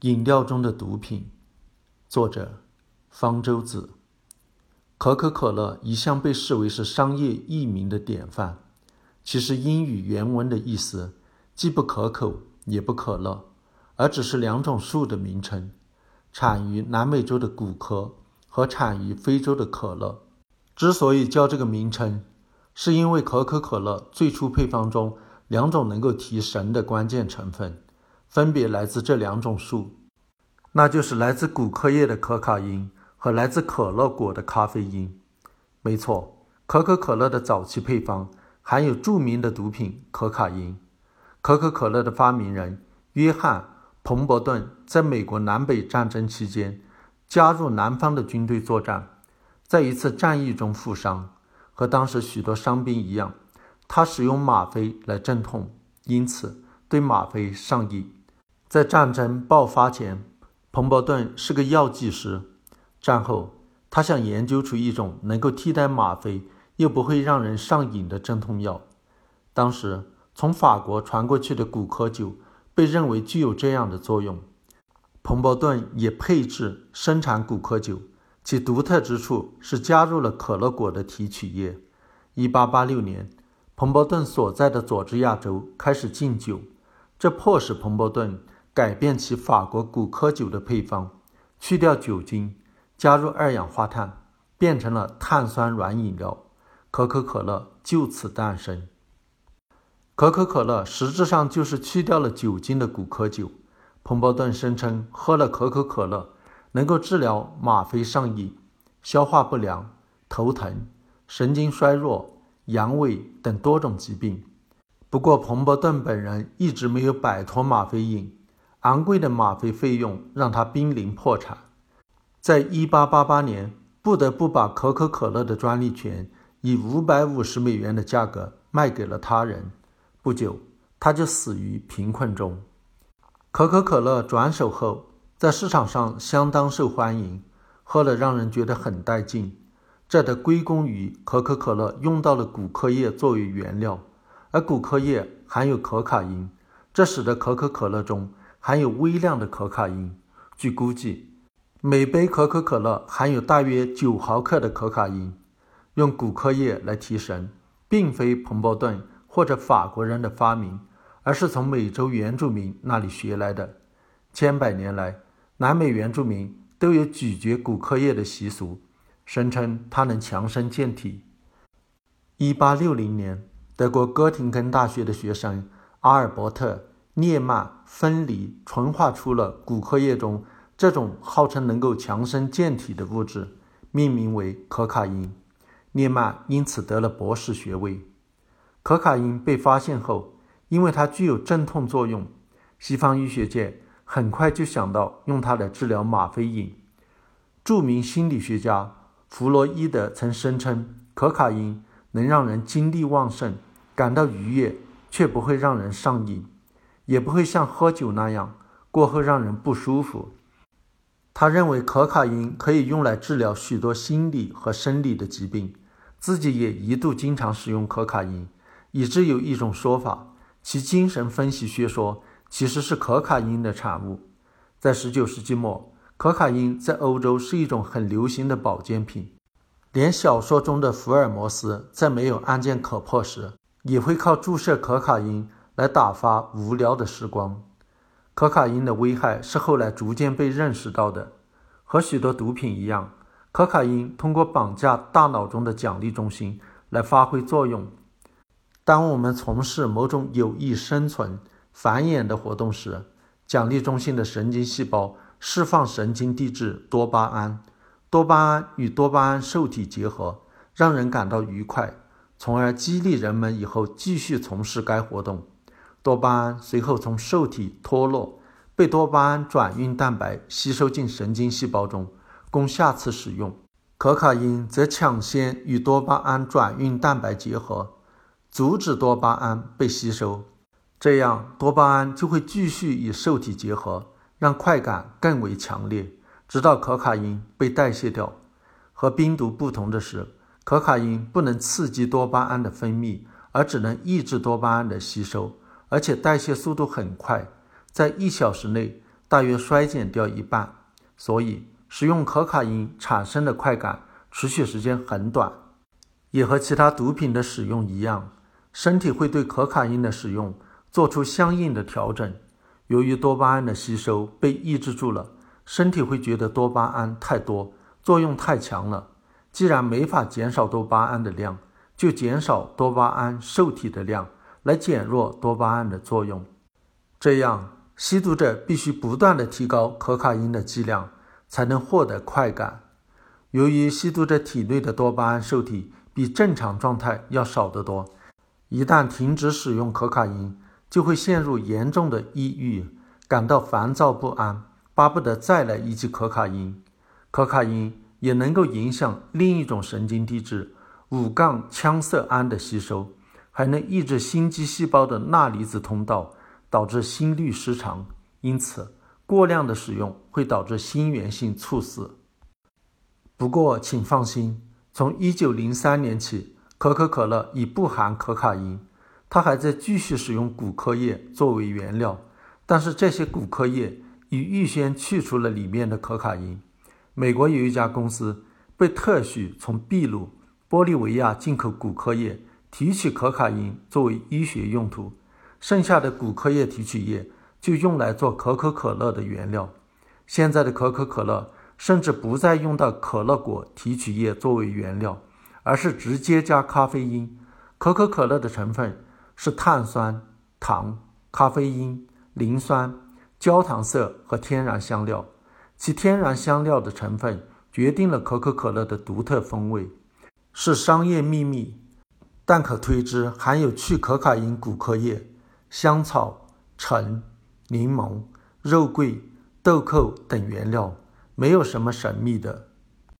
饮料中的毒品，作者方舟子。可口可乐一向被视为是商业译名的典范。其实英语原文的意思既不可口也不可乐，而只是两种树的名称，产于南美洲的古柯和产于非洲的可乐。之所以叫这个名称，是因为可口可乐最初配方中两种能够提神的关键成分。分别来自这两种树，那就是来自古柯叶的可卡因和来自可乐果的咖啡因。没错，可口可乐的早期配方含有著名的毒品可卡因。可口可乐的发明人约翰·彭伯顿在美国南北战争期间加入南方的军队作战，在一次战役中负伤，和当时许多伤兵一样，他使用吗啡来镇痛，因此对吗啡上瘾。在战争爆发前，彭伯顿是个药剂师。战后，他想研究出一种能够替代吗啡又不会让人上瘾的镇痛药。当时从法国传过去的骨科酒被认为具有这样的作用。彭伯顿也配制生产骨科酒，其独特之处是加入了可乐果的提取液。1886年，彭伯顿所在的佐治亚州开始禁酒，这迫使彭伯顿。改变其法国古柯酒的配方，去掉酒精，加入二氧化碳，变成了碳酸软饮料，可口可乐就此诞生。可口可乐实质上就是去掉了酒精的古柯酒。彭伯顿声称，喝了可口可乐能够治疗吗啡上瘾、消化不良、头疼、神经衰弱、阳痿等多种疾病。不过，彭伯顿本人一直没有摆脱吗啡瘾。昂贵的吗啡费用让他濒临破产，在1888年不得不把可口可乐的专利权以550美元的价格卖给了他人。不久，他就死于贫困中。可口可乐转手后，在市场上相当受欢迎，喝了让人觉得很带劲。这得归功于可口可乐用到了古柯叶作为原料，而古柯叶含有可卡因，这使得可口可乐中。含有微量的可卡因。据估计，每杯可口可乐含有大约九毫克的可卡因。用骨科液来提神，并非彭伯顿或者法国人的发明，而是从美洲原住民那里学来的。千百年来，南美原住民都有咀嚼骨科液的习俗，声称它能强身健体。一八六零年，德国哥廷根大学的学生阿尔伯特。涅曼分离纯化出了骨科液中这种号称能够强身健体的物质，命名为可卡因。涅曼因此得了博士学位。可卡因被发现后，因为它具有镇痛作用，西方医学界很快就想到用它来治疗吗啡瘾。著名心理学家弗洛伊德曾声称，可卡因能让人精力旺盛，感到愉悦，却不会让人上瘾。也不会像喝酒那样过后让人不舒服。他认为可卡因可以用来治疗许多心理和生理的疾病，自己也一度经常使用可卡因，以致有一种说法，其精神分析学说其实是可卡因的产物。在十九世纪末，可卡因在欧洲是一种很流行的保健品，连小说中的福尔摩斯在没有案件可破时，也会靠注射可卡因。来打发无聊的时光。可卡因的危害是后来逐渐被认识到的。和许多毒品一样，可卡因通过绑架大脑中的奖励中心来发挥作用。当我们从事某种有益生存、繁衍的活动时，奖励中心的神经细胞释放神经递质多巴胺，多巴胺与多巴胺受体结合，让人感到愉快，从而激励人们以后继续从事该活动。多巴胺随后从受体脱落，被多巴胺转运蛋白吸收进神经细胞中，供下次使用。可卡因则抢先与多巴胺转运蛋白结合，阻止多巴胺被吸收，这样多巴胺就会继续与受体结合，让快感更为强烈，直到可卡因被代谢掉。和冰毒不同的是，可卡因不能刺激多巴胺的分泌，而只能抑制多巴胺的吸收。而且代谢速度很快，在一小时内，大约衰减掉一半。所以，使用可卡因产生的快感持续时间很短，也和其他毒品的使用一样，身体会对可卡因的使用做出相应的调整。由于多巴胺的吸收被抑制住了，身体会觉得多巴胺太多，作用太强了。既然没法减少多巴胺的量，就减少多巴胺受体的量，来减弱多巴胺的作用。这样。吸毒者必须不断地提高可卡因的剂量，才能获得快感。由于吸毒者体内的多巴胺受体比正常状态要少得多，一旦停止使用可卡因，就会陷入严重的抑郁，感到烦躁不安，巴不得再来一剂可卡因。可卡因也能够影响另一种神经递质五杠羟色胺的吸收，还能抑制心肌细胞的钠离子通道。导致心律失常，因此过量的使用会导致心源性猝死。不过，请放心，从1903年起，可口可乐已不含可卡因，它还在继续使用骨科液作为原料，但是这些骨科液已预先去除了里面的可卡因。美国有一家公司被特许从秘鲁、玻利维亚进口骨科液，提取可卡因作为医学用途。剩下的骨科液提取液就用来做可口可乐的原料。现在的可口可乐甚至不再用到可乐果提取液作为原料，而是直接加咖啡因。可口可乐的成分是碳酸、糖、咖啡因、磷酸、焦糖色和天然香料。其天然香料的成分决定了可口可乐的独特风味，是商业秘密，但可推知含有去可卡因骨科液。香草、橙、柠檬、肉桂、豆蔻等原料，没有什么神秘的。